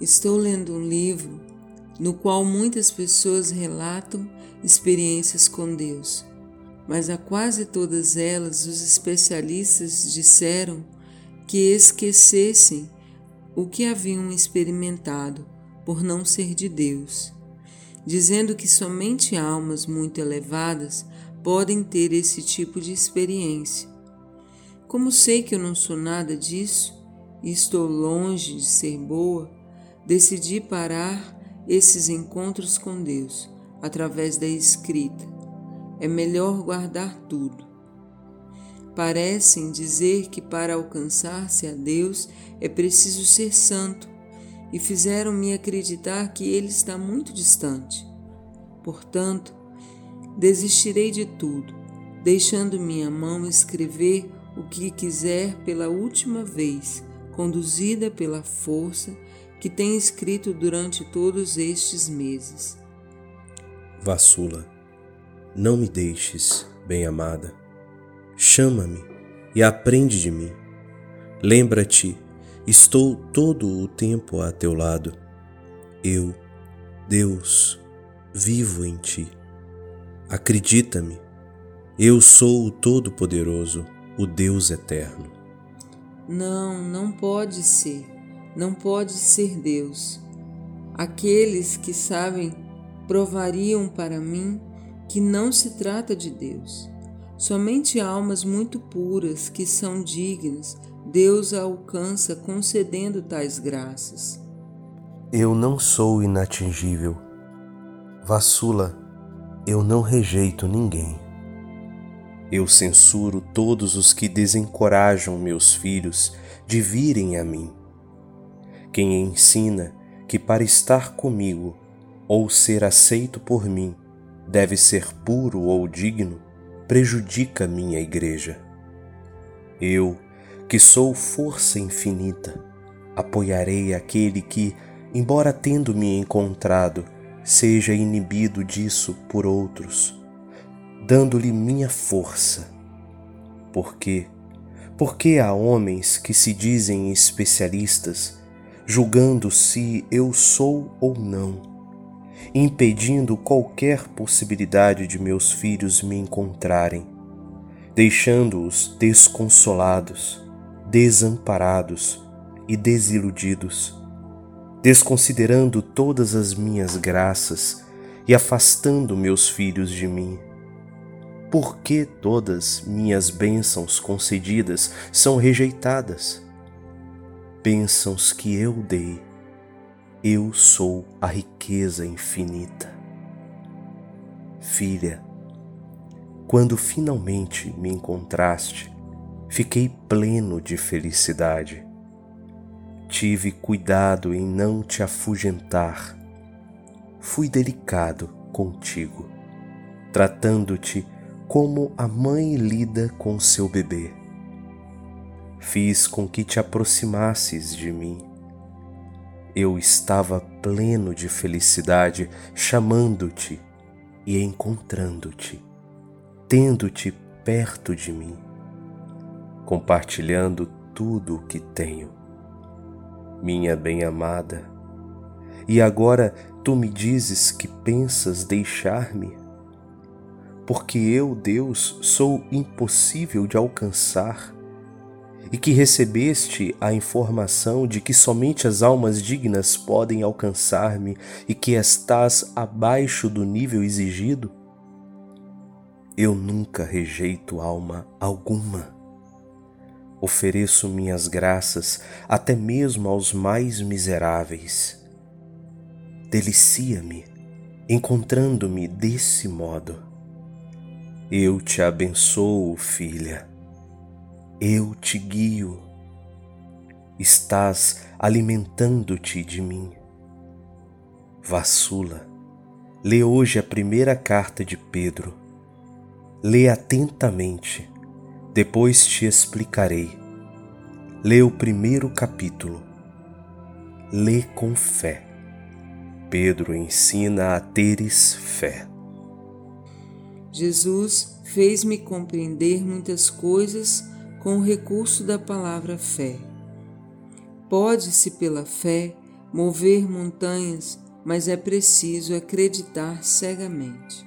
Estou lendo um livro no qual muitas pessoas relatam experiências com Deus, mas a quase todas elas os especialistas disseram que esquecessem o que haviam experimentado por não ser de Deus, dizendo que somente almas muito elevadas podem ter esse tipo de experiência. Como sei que eu não sou nada disso e estou longe de ser boa, decidi parar esses encontros com Deus através da escrita. É melhor guardar tudo. Parecem dizer que para alcançar-se a Deus é preciso ser santo e fizeram-me acreditar que Ele está muito distante. Portanto, desistirei de tudo, deixando minha mão escrever o que quiser pela última vez, conduzida pela força que tem escrito durante todos estes meses. Vassula, não me deixes, bem-amada. Chama-me e aprende de mim. Lembra-te, estou todo o tempo a teu lado. Eu, Deus, vivo em ti. Acredita-me, eu sou o Todo-Poderoso, o Deus Eterno. Não, não pode ser não pode ser Deus. Aqueles que sabem provariam para mim que não se trata de Deus. Somente almas muito puras que são dignas, Deus alcança concedendo tais graças. Eu não sou inatingível. Vassula, eu não rejeito ninguém. Eu censuro todos os que desencorajam meus filhos de virem a mim quem ensina que para estar comigo ou ser aceito por mim deve ser puro ou digno, prejudica minha igreja. Eu, que sou força infinita, apoiarei aquele que, embora tendo me encontrado, seja inibido disso por outros, dando-lhe minha força. Porque, porque há homens que se dizem especialistas julgando se eu sou ou não, impedindo qualquer possibilidade de meus filhos me encontrarem, deixando-os desconsolados, desamparados e desiludidos, desconsiderando todas as minhas graças e afastando meus filhos de mim. Por que todas minhas bênçãos concedidas são rejeitadas? Bênçãos que eu dei, eu sou a riqueza infinita. Filha, quando finalmente me encontraste, fiquei pleno de felicidade. Tive cuidado em não te afugentar. Fui delicado contigo, tratando-te como a mãe lida com seu bebê fiz com que te aproximasses de mim. Eu estava pleno de felicidade, chamando-te e encontrando-te, tendo-te perto de mim, compartilhando tudo o que tenho. Minha bem-amada, e agora tu me dizes que pensas deixar-me? Porque eu, Deus, sou impossível de alcançar e que recebeste a informação de que somente as almas dignas podem alcançar-me e que estás abaixo do nível exigido? Eu nunca rejeito alma alguma. Ofereço minhas graças até mesmo aos mais miseráveis. Delicia-me, encontrando-me desse modo. Eu te abençoo, filha eu te guio. Estás alimentando-te de mim. Vassula, lê hoje a primeira carta de Pedro. Lê atentamente, depois te explicarei. Lê o primeiro capítulo. Lê com fé. Pedro ensina a teres fé. Jesus fez-me compreender muitas coisas com o recurso da palavra fé. Pode-se, pela fé, mover montanhas, mas é preciso acreditar cegamente.